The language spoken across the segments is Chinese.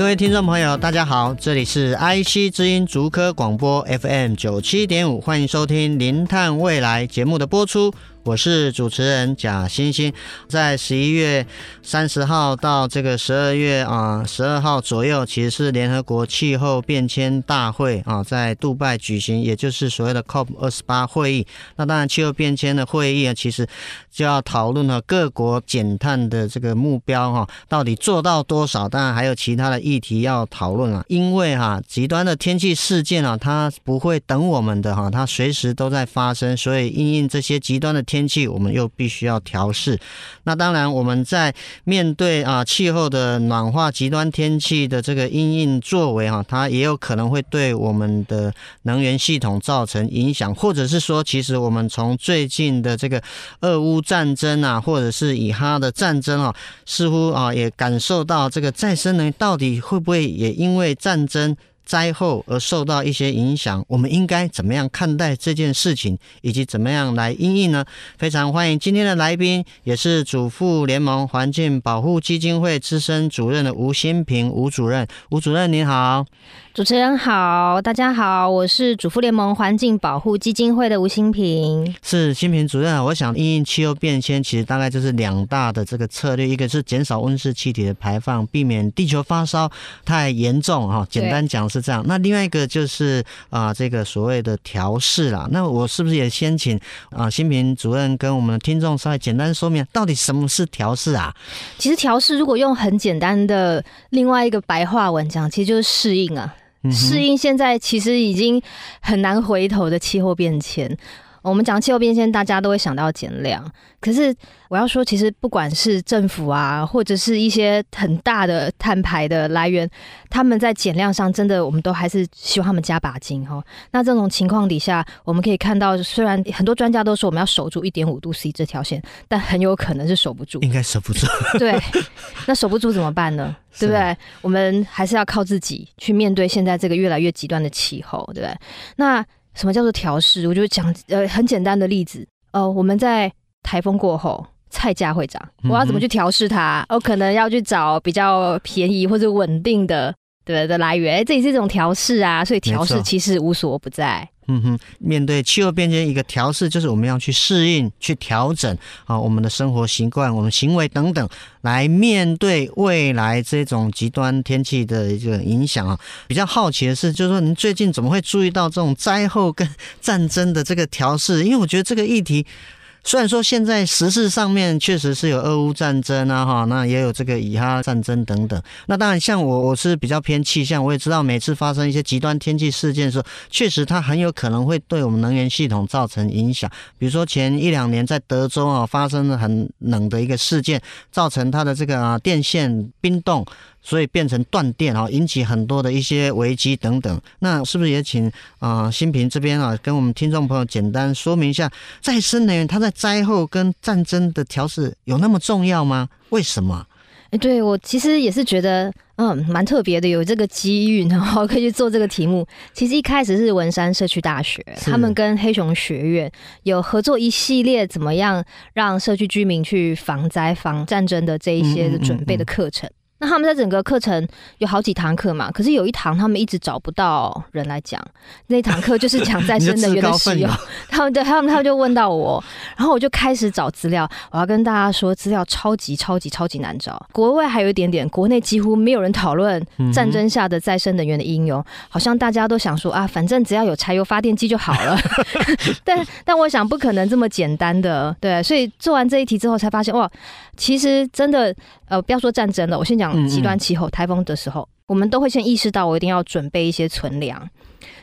各位听众朋友，大家好，这里是 IC 之音竹科广播 FM 九七点五，欢迎收听《零碳未来》节目的播出。我是主持人贾欣欣，在十一月三十号到这个十二月啊十二号左右，其实是联合国气候变迁大会啊在杜拜举行，也就是所谓的 COP 二十八会议。那当然，气候变迁的会议啊，其实就要讨论了各国减碳的这个目标哈，到底做到多少？当然还有其他的议题要讨论啊。因为哈极端的天气事件啊，它不会等我们的哈，它随时都在发生，所以因应这些极端的。天气我们又必须要调试，那当然我们在面对啊气候的暖化、极端天气的这个因应作为哈，它也有可能会对我们的能源系统造成影响，或者是说，其实我们从最近的这个俄乌战争啊，或者是以哈的战争啊，似乎啊也感受到这个再生能源到底会不会也因为战争。灾后而受到一些影响，我们应该怎么样看待这件事情，以及怎么样来应应呢？非常欢迎今天的来宾，也是主妇联盟环境保护基金会资深主任的吴新平吴主任。吴主任您好。主持人好，大家好，我是主妇联盟环境保护基金会的吴新平。是新平主任，我想因应气候变迁，其实大概就是两大的这个策略，一个是减少温室气体的排放，避免地球发烧太严重哈。简单讲是这样。那另外一个就是啊、呃，这个所谓的调试啦。那我是不是也先请啊新平主任跟我们的听众稍微简单说明，到底什么是调试啊？其实调试如果用很简单的另外一个白话文讲，其实就是适应啊。适应现在其实已经很难回头的气候变迁。我们讲气候变迁，大家都会想到减量。可是我要说，其实不管是政府啊，或者是一些很大的碳排的来源，他们在减量上，真的我们都还是希望他们加把劲哈。那这种情况底下，我们可以看到，虽然很多专家都说我们要守住一点五度 C 这条线，但很有可能是守不住。应该守不住。对，那守不住怎么办呢？对不对？我们还是要靠自己去面对现在这个越来越极端的气候，对不对？那。什么叫做调试？我就讲呃很简单的例子，呃我们在台风过后，菜价会涨，我要怎么去调试它？我可能要去找比较便宜或者稳定的对的来源，这也是一种调试啊。所以调试其实无所不在。嗯哼，面对气候变迁，一个调试就是我们要去适应、去调整啊，我们的生活习惯、我们行为等等，来面对未来这种极端天气的一个影响啊。比较好奇的是，就是说您最近怎么会注意到这种灾后跟 战争的这个调试？因为我觉得这个议题。虽然说现在时事上面确实是有俄乌战争啊，哈，那也有这个以哈战争等等。那当然，像我我是比较偏气象，我也知道每次发生一些极端天气事件的时候，确实它很有可能会对我们能源系统造成影响。比如说前一两年在德州啊发生了很冷的一个事件，造成它的这个啊电线冰冻。所以变成断电啊，引起很多的一些危机等等。那是不是也请啊、呃、欣屏这边啊，跟我们听众朋友简单说明一下，再生能源它在灾后跟战争的调试有那么重要吗？为什么？哎，对我其实也是觉得，嗯，蛮特别的，有这个机遇，然后可以去做这个题目。其实一开始是文山社区大学，他们跟黑熊学院有合作一系列，怎么样让社区居民去防灾、防战争的这一些的准备的课程。嗯嗯嗯那他们在整个课程有好几堂课嘛，可是有一堂他们一直找不到人来讲，那堂课就是讲再生能源的 使用。他们对，他们他们就问到我，然后我就开始找资料。我要跟大家说，资料超级超级超级难找，国外还有一点点，国内几乎没有人讨论战争下的再生能源的应用。好像大家都想说啊，反正只要有柴油发电机就好了。但但我想不可能这么简单的，对。所以做完这一题之后，才发现哇，其实真的呃，不要说战争了，我先讲。极端气候台风的时候，我们都会先意识到我一定要准备一些存粮。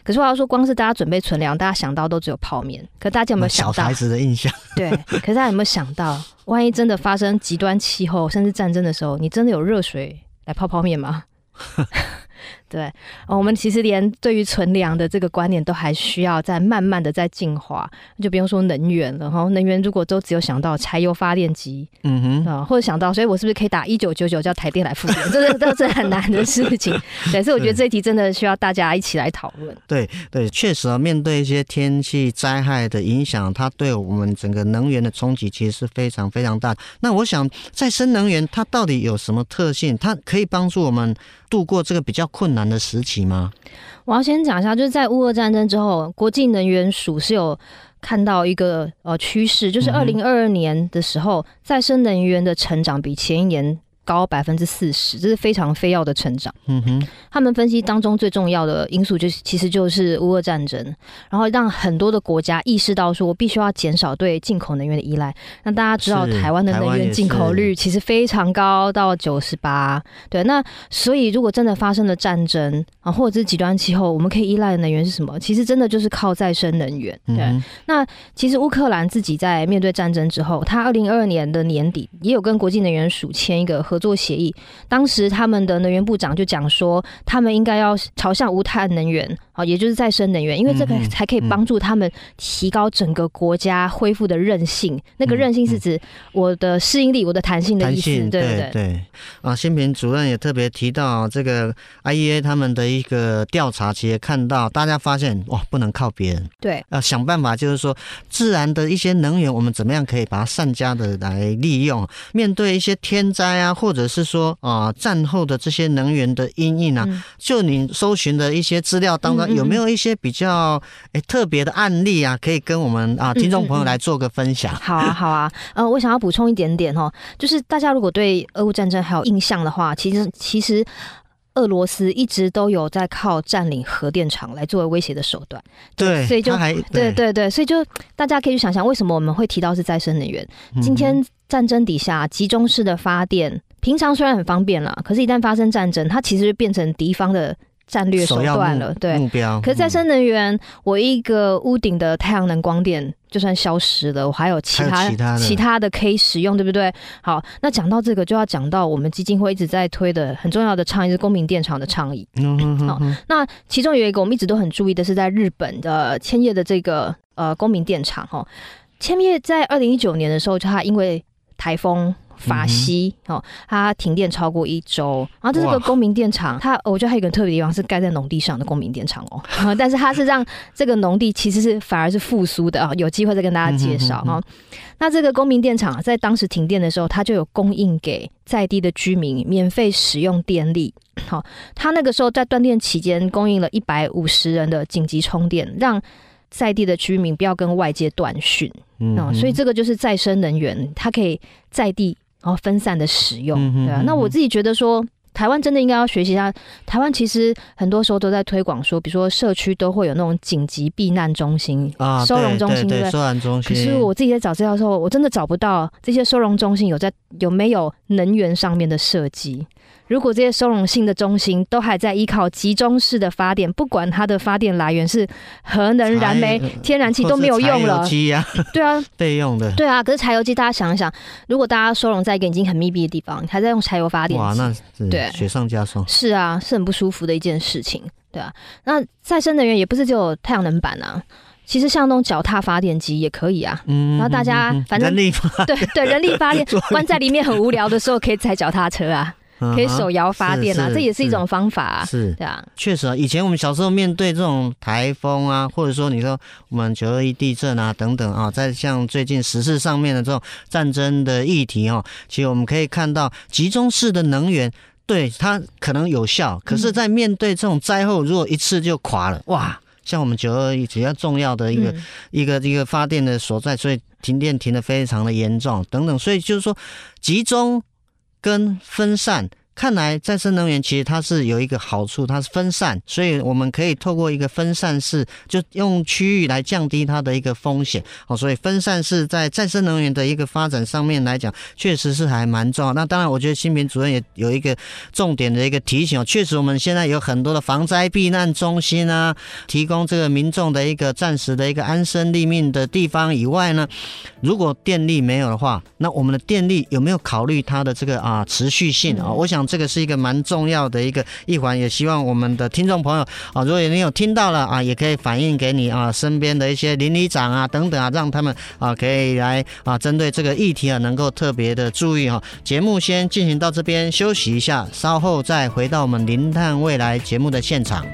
可是我要说，光是大家准备存粮，大家想到都只有泡面。可大家有没有想到小孩子的印象？对，可是大家有没有想到，万一真的发生极端气候甚至战争的时候，你真的有热水来泡泡面吗？对，我们其实连对于存粮的这个观念都还需要再慢慢的在进化，就不用说能源了哈。能源如果都只有想到柴油发电机，嗯哼，啊，或者想到，所以我是不是可以打一九九九叫台电来复电？这都是很难的事情。对，所以我觉得这一题真的需要大家一起来讨论。对对，确实啊，面对一些天气灾害的影响，它对我们整个能源的冲击其实是非常非常大。那我想，再生能源它到底有什么特性？它可以帮助我们度过这个比较困难的时期吗？我要先讲一下，就是在乌俄战争之后，国际能源署是有看到一个呃趋势，就是二零二二年的时候，再生能源的成长比前一年。高百分之四十，这是非常非要的成长。嗯哼，他们分析当中最重要的因素，就是其实就是乌俄战争，然后让很多的国家意识到说，我必须要减少对进口能源的依赖。那大家知道，台湾的能源进口率其实非常高，到九十八。对，那所以如果真的发生了战争啊，或者是极端气候，我们可以依赖的能源是什么？其实真的就是靠再生能源。对，嗯、那其实乌克兰自己在面对战争之后，他二零二二年的年底也有跟国际能源署签一个合。合作协议，当时他们的能源部长就讲说，他们应该要朝向无碳能源，啊，也就是再生能源，因为这个才可以帮助他们提高整个国家恢复的韧性。嗯、那个韧性是指我的适应力、我的弹性的意思。对对对，对。啊，新平主任也特别提到这个 IEA 他们的一个调查，其实看到大家发现哇，不能靠别人，对，要想办法，就是说自然的一些能源，我们怎么样可以把它善加的来利用？面对一些天灾啊，或或者是说啊，战后的这些能源的阴影啊，嗯、就你搜寻的一些资料当中，有没有一些比较诶特别的案例啊，可以跟我们啊听众朋友来做个分享？好啊，好啊，呃，我想要补充一点点哦，就是大家如果对俄乌战争还有印象的话，其实其实。俄罗斯一直都有在靠占领核电厂来作为威胁的手段，对，所以就对，对对对，所以就大家可以去想想，为什么我们会提到是再生能源？今天战争底下集中式的发电，平常虽然很方便了，可是，一旦发生战争，它其实就变成敌方的。战略手段了，对，目标。可是再生能源，嗯、我一个屋顶的太阳能光电就算消失了，我还有其他其他，的可以使用，对不对？好，那讲到这个，就要讲到我们基金会一直在推的很重要的倡议是公民电厂的倡议。嗯哼哼。好，那其中有一个我们一直都很注意的是在日本的千叶的这个呃公民电厂哈，千叶在二零一九年的时候，就它因为台风。法西哦，它停电超过一周，然后这是个公民电厂，它我觉得还有一个特别的地方是盖在农地上的公民电厂哦，但是它是让这个农地其实是反而是复苏的啊，有机会再跟大家介绍哦。那这个公民电厂在当时停电的时候，它就有供应给在地的居民免费使用电力。好，它那个时候在断电期间供应了一百五十人的紧急充电，让在地的居民不要跟外界断讯。嗯，所以这个就是再生能源，它可以在地。然后分散的使用，对啊。那我自己觉得说，台湾真的应该要学习一下。台湾其实很多时候都在推广说，比如说社区都会有那种紧急避难中心啊、收容中心，对不对？收容中心。可是我自己在找资料的时候，我真的找不到这些收容中心有在有没有能源上面的设计。如果这些收容性的中心都还在依靠集中式的发电，不管它的发电来源是核能、燃煤、天然气都没有用了。机啊，对啊，备用的。对啊，可是柴油机，大家想一想，如果大家收容在一个已经很密闭的地方，还在用柴油发电，哇，那是对雪上加霜。是啊，是很不舒服的一件事情。对啊，那再生能源也不是只有太阳能板啊，其实像那种脚踏发电机也可以啊。嗯，然后大家反正人力发 对对人力发电，关在里面很无聊的时候，可以踩脚踏车啊。可以手摇发电啊，这也是一种方法啊。是，对啊，确实啊，以前我们小时候面对这种台风啊，或者说你说我们九二一地震啊等等啊，在像最近时事上面的这种战争的议题哦，其实我们可以看到集中式的能源对它可能有效，可是，在面对这种灾后，如果一次就垮了，哇，像我们九二一比较重要的一个一个一个发电的所在，所以停电停的非常的严重等等，所以就是说集中。跟分散看来再生能源其实它是有一个好处，它是分散，所以我们可以透过一个分散式，就用区域来降低它的一个风险。哦，所以分散式在再生能源的一个发展上面来讲，确实是还蛮重要。那当然，我觉得新平主任也有一个重点的一个提醒哦，确实我们现在有很多的防灾避难中心啊，提供这个民众的一个暂时的一个安身立命的地方以外呢，如果电力没有的话，那我们的电力有没有考虑它的这个啊持续性啊？我想。这个是一个蛮重要的一个一环，也希望我们的听众朋友啊，如果你有听到了啊，也可以反映给你啊身边的一些邻里长啊等等啊，让他们啊可以来啊针对这个议题啊能够特别的注意哈。节目先进行到这边休息一下，稍后再回到我们零碳未来节目的现场。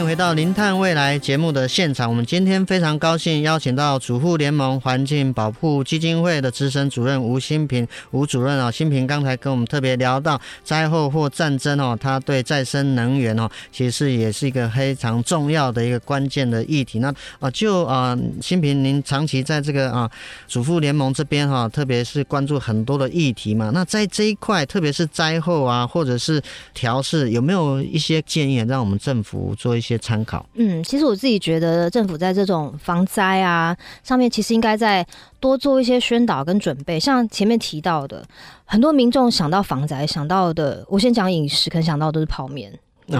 迎回到《零碳未来》节目的现场。我们今天非常高兴邀请到主妇联盟环境保护基金会的资深主任吴新平吴主任啊。新平刚才跟我们特别聊到灾后或战争哦，他对再生能源哦，其实也是一个非常重要的一个关键的议题。那啊，就啊，新平您长期在这个啊主妇联盟这边哈，特别是关注很多的议题嘛。那在这一块，特别是灾后啊，或者是调试，有没有一些建议让我们政府做一些参考。嗯，其实我自己觉得政府在这种防灾啊上面，其实应该再多做一些宣导跟准备。像前面提到的，很多民众想到防灾想到的，我先讲饮食，可能想到的都是泡面。对，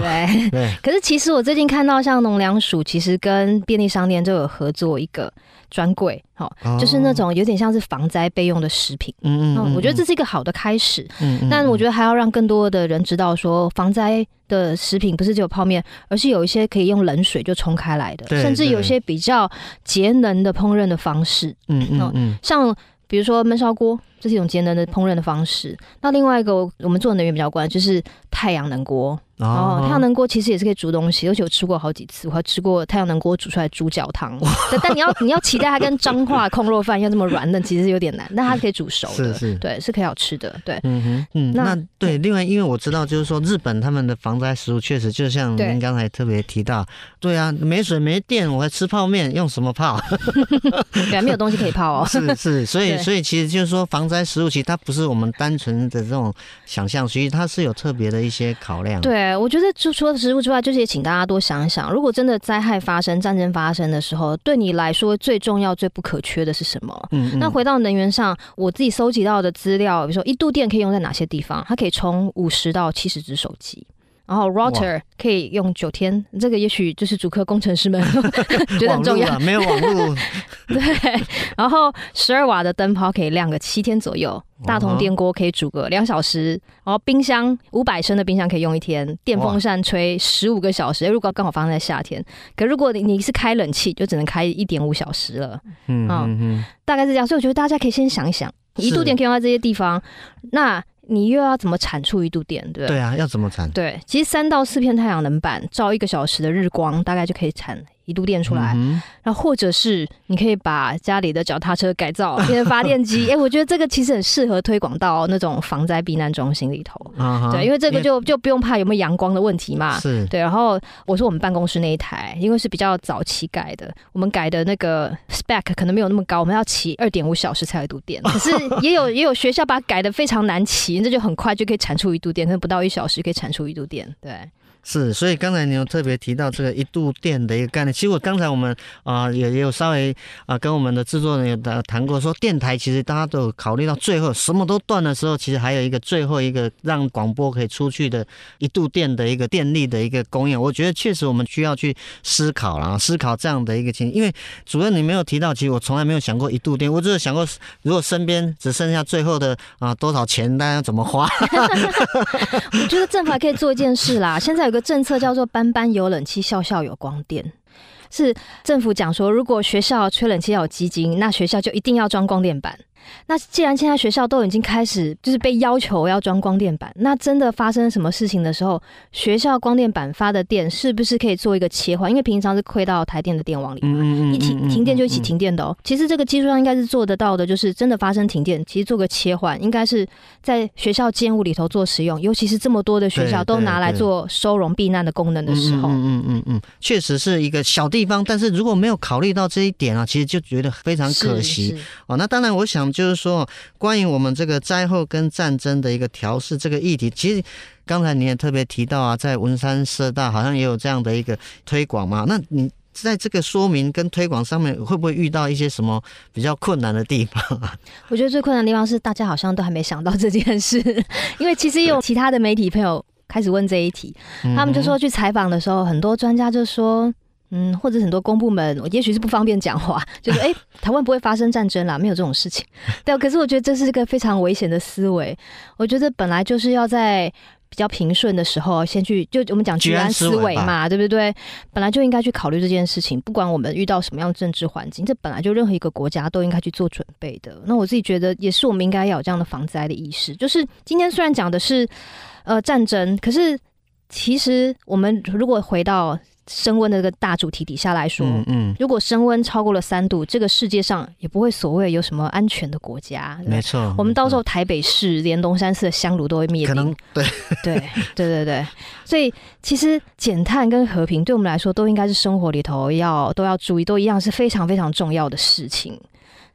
对。可是其实我最近看到，像农粮署其实跟便利商店就有合作一个专柜，好，就是那种有点像是防灾备用的食品。嗯嗯。我觉得这是一个好的开始。嗯。但我觉得还要让更多的人知道，说防灾的食品不是只有泡面，而是有一些可以用冷水就冲开来的，甚至有些比较节能的烹饪的方式。嗯嗯嗯。像比如说焖烧锅。这是一种节能的烹饪的方式。那另外一个，我们做的能源比较关，就是太阳能锅。哦，太阳能锅其实也是可以煮东西，而且我吃过好几次，我还吃过太阳能锅煮出来猪脚汤。但你要你要期待它跟彰化控肉饭一样这么软嫩，其实是有点难。但它可以煮熟的，是是对，是可以好吃的。对，嗯哼，嗯，那对。另外，因为我知道，就是说日本他们的防灾食物确实就像您刚才特别提到，对啊，没水没电，我还吃泡面，用什么泡？对啊，没有东西可以泡哦。是是，所以所以其实就是说防灾食物其实它不是我们单纯的这种想象，所以它是有特别的一些考量。对，我觉得就除了食物之外，就是也请大家多想一想，如果真的灾害发生、战争发生的时候，对你来说最重要、最不可缺的是什么？嗯，嗯，那回到能源上，我自己搜集到的资料，比如说一度电可以用在哪些地方？它可以充五十到七十只手机。然后 router 可以用九天，这个也许就是主科工程师们 觉得很重要。没有网络，对。然后十二瓦的灯泡可以亮个七天左右，大同电锅可以煮个两小时，然后冰箱五百升的冰箱可以用一天，电风扇吹十五个小时。如果刚好发生在夏天，可如果你你是开冷气，就只能开一点五小时了。嗯嗯嗯，大概是这样。所以我觉得大家可以先想一想，一度电可以用在这些地方，那。你又要怎么产出一度电？对对啊，要怎么产？对，其实三到四片太阳能板照一个小时的日光，大概就可以产。一度电出来，那、嗯、或者是你可以把家里的脚踏车改造 变成发电机。哎、欸，我觉得这个其实很适合推广到那种防灾避难中心里头。Uh-huh, 对，因为这个就就不用怕有没有阳光的问题嘛。是，对。然后我说我们办公室那一台，因为是比较早期改的，我们改的那个 spec 可能没有那么高，我们要骑二点五小时才有一度电。可是 也有也有学校把它改的非常难骑，这就很快就可以产出一度电，可能不到一小时可以产出一度电。对。是，所以刚才你有特别提到这个一度电的一个概念。其实我刚才我们啊、呃、也也有稍微啊、呃、跟我们的制作人有谈谈过，说电台其实大家都有考虑到最后什么都断的时候，其实还有一个最后一个让广播可以出去的一度电的一个电力的一个供应。我觉得确实我们需要去思考啦，思考这样的一个情。因为主任你没有提到，其实我从来没有想过一度电，我只是想过如果身边只剩下最后的啊、呃、多少钱，大家怎么花？我觉得政府还可以做一件事啦，现在。有个政策叫做“班班有冷气，校校有光电”，是政府讲说，如果学校吹冷气要有基金，那学校就一定要装光电板。那既然现在学校都已经开始就是被要求要装光电板，那真的发生什么事情的时候，学校光电板发的电是不是可以做一个切换？因为平常是亏到台电的电网里嘛，一停停电就一起停电的哦。其实这个技术上应该是做得到的，就是真的发生停电，其实做个切换，应该是在学校建物里头做使用，尤其是这么多的学校都拿来做收容避难的功能的时候，嗯嗯嗯嗯，确实是一个小地方，但是如果没有考虑到这一点啊，其实就觉得非常可惜哦。那当然，我想就是说，关于我们这个灾后跟战争的一个调试这个议题，其实刚才你也特别提到啊，在文山社大好像也有这样的一个推广嘛。那你在这个说明跟推广上面，会不会遇到一些什么比较困难的地方啊？我觉得最困难的地方是大家好像都还没想到这件事，因为其实有其他的媒体朋友开始问这一题，他们就说去采访的时候，很多专家就说。嗯，或者很多公部门，我也许是不方便讲话，就是哎、欸，台湾不会发生战争啦，没有这种事情。对，可是我觉得这是一个非常危险的思维。我觉得本来就是要在比较平顺的时候，先去就我们讲居安思危嘛，对不对？本来就应该去考虑这件事情，不管我们遇到什么样的政治环境，这本来就任何一个国家都应该去做准备的。那我自己觉得，也是我们应该要有这样的防灾的意识。就是今天虽然讲的是呃战争，可是其实我们如果回到升温的这个大主题底下来说，嗯，嗯，如果升温超过了三度，这个世界上也不会所谓有什么安全的国家。没错，我们到时候台北市连龙山寺的香炉都会灭。可能对对对对对，所以其实减碳跟和平对我们来说都应该是生活里头要都要注意，都一样是非常非常重要的事情。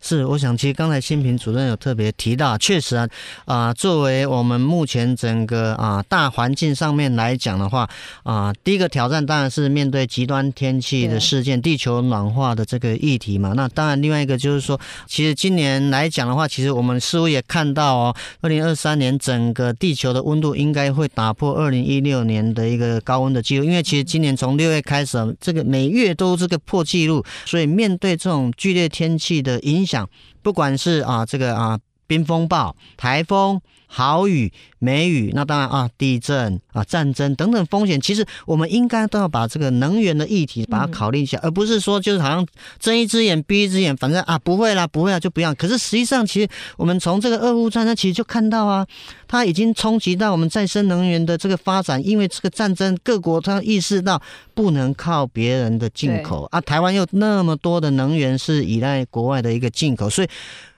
是，我想其实刚才新平主任有特别提到，确实啊，啊、呃，作为我们目前整个啊、呃、大环境上面来讲的话，啊、呃，第一个挑战当然是面对极端天气的事件、地球暖化的这个议题嘛。那当然，另外一个就是说，其实今年来讲的话，其实我们似乎也看到哦，二零二三年整个地球的温度应该会打破二零一六年的一个高温的记录，因为其实今年从六月开始，这个每月都这个破纪录，所以面对这种剧烈天气的影想，不管是啊这个啊冰风暴、台风。豪雨、梅雨，那当然啊，地震啊、战争等等风险，其实我们应该都要把这个能源的议题把它考虑一下，而不是说就是好像睁一只眼闭一只眼，反正啊不会啦，不会啦就不要。可是实际上，其实我们从这个俄乌战争其实就看到啊，它已经冲击到我们再生能源的这个发展，因为这个战争，各国它意识到不能靠别人的进口啊，台湾又那么多的能源是依赖国外的一个进口，所以。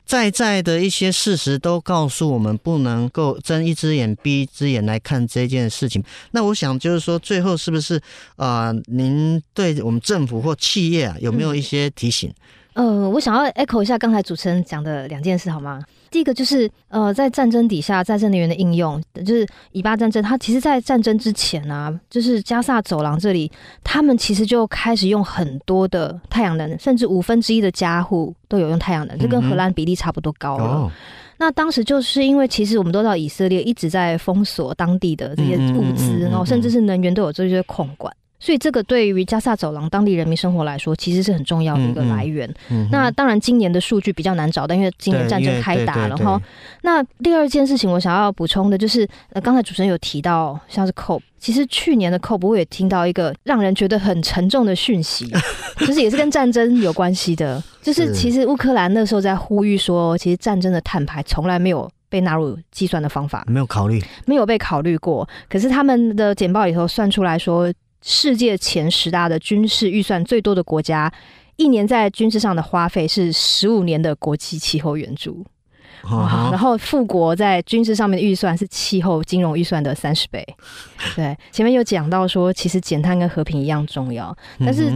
在在的一些事实都告诉我们，不能够睁一只眼闭一只眼来看这件事情。那我想就是说，最后是不是啊、呃？您对我们政府或企业啊，有没有一些提醒？嗯、呃，我想要 echo 一下刚才主持人讲的两件事，好吗？第一个就是，呃，在战争底下，再生能源的应用，就是以巴战争，它其实，在战争之前啊，就是加萨走廊这里，他们其实就开始用很多的太阳能，甚至五分之一的家户都有用太阳能，这跟荷兰比例差不多高了。哦、那当时就是因为，其实我们都知道，以色列一直在封锁当地的这些物资，然后甚至是能源都有这些控管。所以这个对于加萨走廊当地人民生活来说，其实是很重要的一个来源。嗯嗯、那当然，今年的数据比较难找，但因为今年战争开打了哈。那第二件事情，我想要补充的就是，呃，刚才主持人有提到，像是 COP，其实去年的 COP 我也听到一个让人觉得很沉重的讯息，就是也是跟战争有关系的，就是其实乌克兰那时候在呼吁说，其实战争的碳排从来没有被纳入计算的方法，没有考虑，没有被考虑过。可是他们的简报里头算出来说。世界前十大的军事预算最多的国家，一年在军事上的花费是十五年的国际气候援助。然后富国在军事上面的预算是气候金融预算的三十倍。对，前面有讲到说，其实减碳跟和平一样重要。但是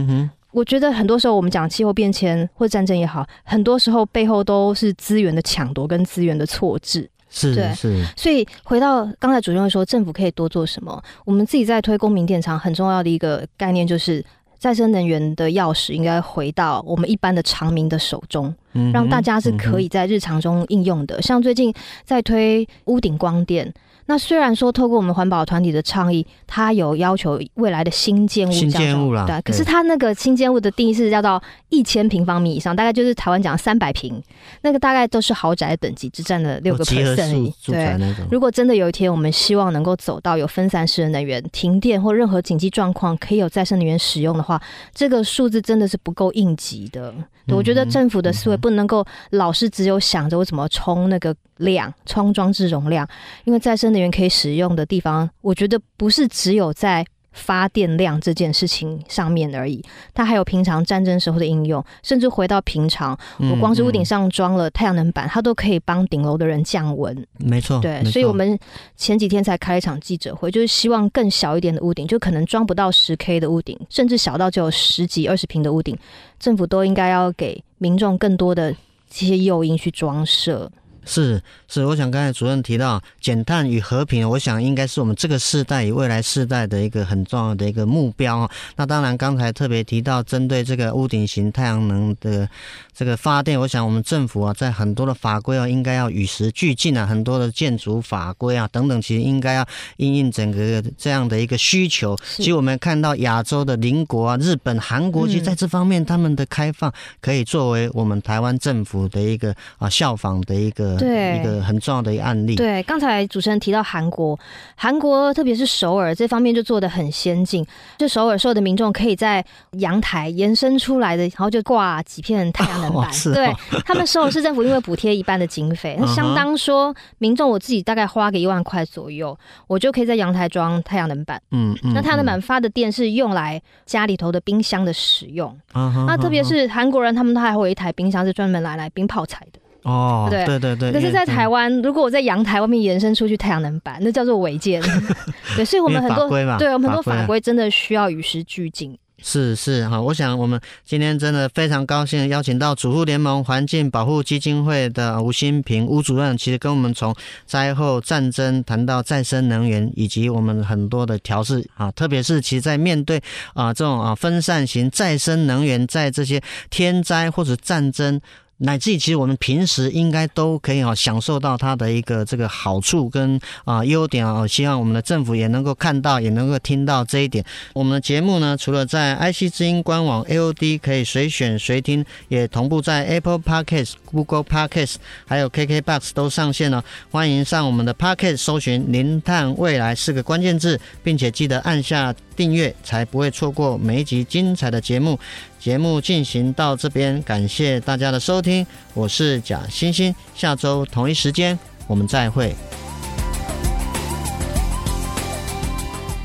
我觉得很多时候我们讲气候变迁或战争也好，很多时候背后都是资源的抢夺跟资源的错置。是对是，所以回到刚才主任说，政府可以多做什么？我们自己在推公民电厂，很重要的一个概念就是，再生能源的钥匙应该回到我们一般的常民的手中，让大家是可以在日常中应用的。像最近在推屋顶光电，那虽然说透过我们环保团体的倡议，它有要求未来的新建物，新建物啦，对，可是它那个新建物的定义是要到一千平方米以上，大概就是台湾讲三百平，那个大概都是豪宅的等级，只占了六个 percent。对，如果真的有一天我们希望能够走到有分散式的能源、停电或任何紧急状况可以有再生能源使用的话，这个数字真的是不够应急的。我觉得政府的思维不能够老是只有想着我怎么充那个量，充装置容量，因为再生能源可以使用的地方，我觉得不是只有在发电量这件事情上面而已，它还有平常战争时候的应用，甚至回到平常，我光是屋顶上装了太阳能板，它都可以帮顶楼的人降温。没错，对，所以我们前几天才开了一场记者会，就是希望更小一点的屋顶，就可能装不到十 K 的屋顶，甚至小到只有十几、二十平的屋顶，政府都应该要给民众更多的这些诱因去装设。是是，我想刚才主任提到减碳与和平，我想应该是我们这个世代与未来世代的一个很重要的一个目标。那当然，刚才特别提到针对这个屋顶型太阳能的这个发电，我想我们政府啊，在很多的法规啊，应该要与时俱进啊，很多的建筑法规啊等等，其实应该要应应整个这样的一个需求。其实我们看到亚洲的邻国啊，日本、韩国，其实在这方面他们的开放，可以作为我们台湾政府的一个啊效仿的一个。对，一个很重要的一个案例。对，刚才主持人提到韩国，韩国特别是首尔这方面就做的很先进。就首尔所有的民众可以在阳台延伸出来的，然后就挂几片太阳能板。哦哦、对，他们首尔市政府因为补贴一半的经费，那相当说民众我自己大概花个一万块左右，我就可以在阳台装太阳能板。嗯，嗯，那太阳能板发的电是用来家里头的冰箱的使用。嗯、那特别是韩国人，他们都还会有一台冰箱是专门拿来冰泡菜的。哦，对对对对。可是，在台湾，如果我在阳台外面延伸出去太阳能板，那叫做违建。对，所以我们很多对我们很多法规真的需要与时俱进。是是哈，我想我们今天真的非常高兴邀请到主妇联盟环境保护基金会的吴新平吴主任，其实跟我们从灾后战争谈到再生能源，以及我们很多的调试啊，特别是其实在面对啊这种啊分散型再生能源，在这些天灾或者战争。乃至于其实我们平时应该都可以啊享受到它的一个这个好处跟啊优点啊，希望我们的政府也能够看到，也能够听到这一点。我们的节目呢，除了在 IC 之音官网 AOD 可以随选随听，也同步在 Apple Podcast、Google Podcast 还有 KKBox 都上线了。欢迎上我们的 Podcast 搜寻“零碳未来”四个关键字，并且记得按下订阅，才不会错过每一集精彩的节目。节目进行到这边，感谢大家的收听，我是贾欣欣，下周同一时间我们再会。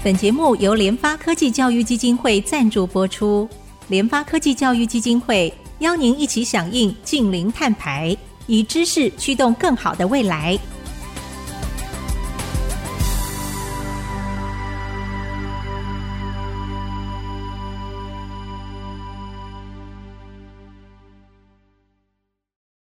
本节目由联发科技教育基金会赞助播出，联发科技教育基金会邀您一起响应净零碳排，以知识驱动更好的未来。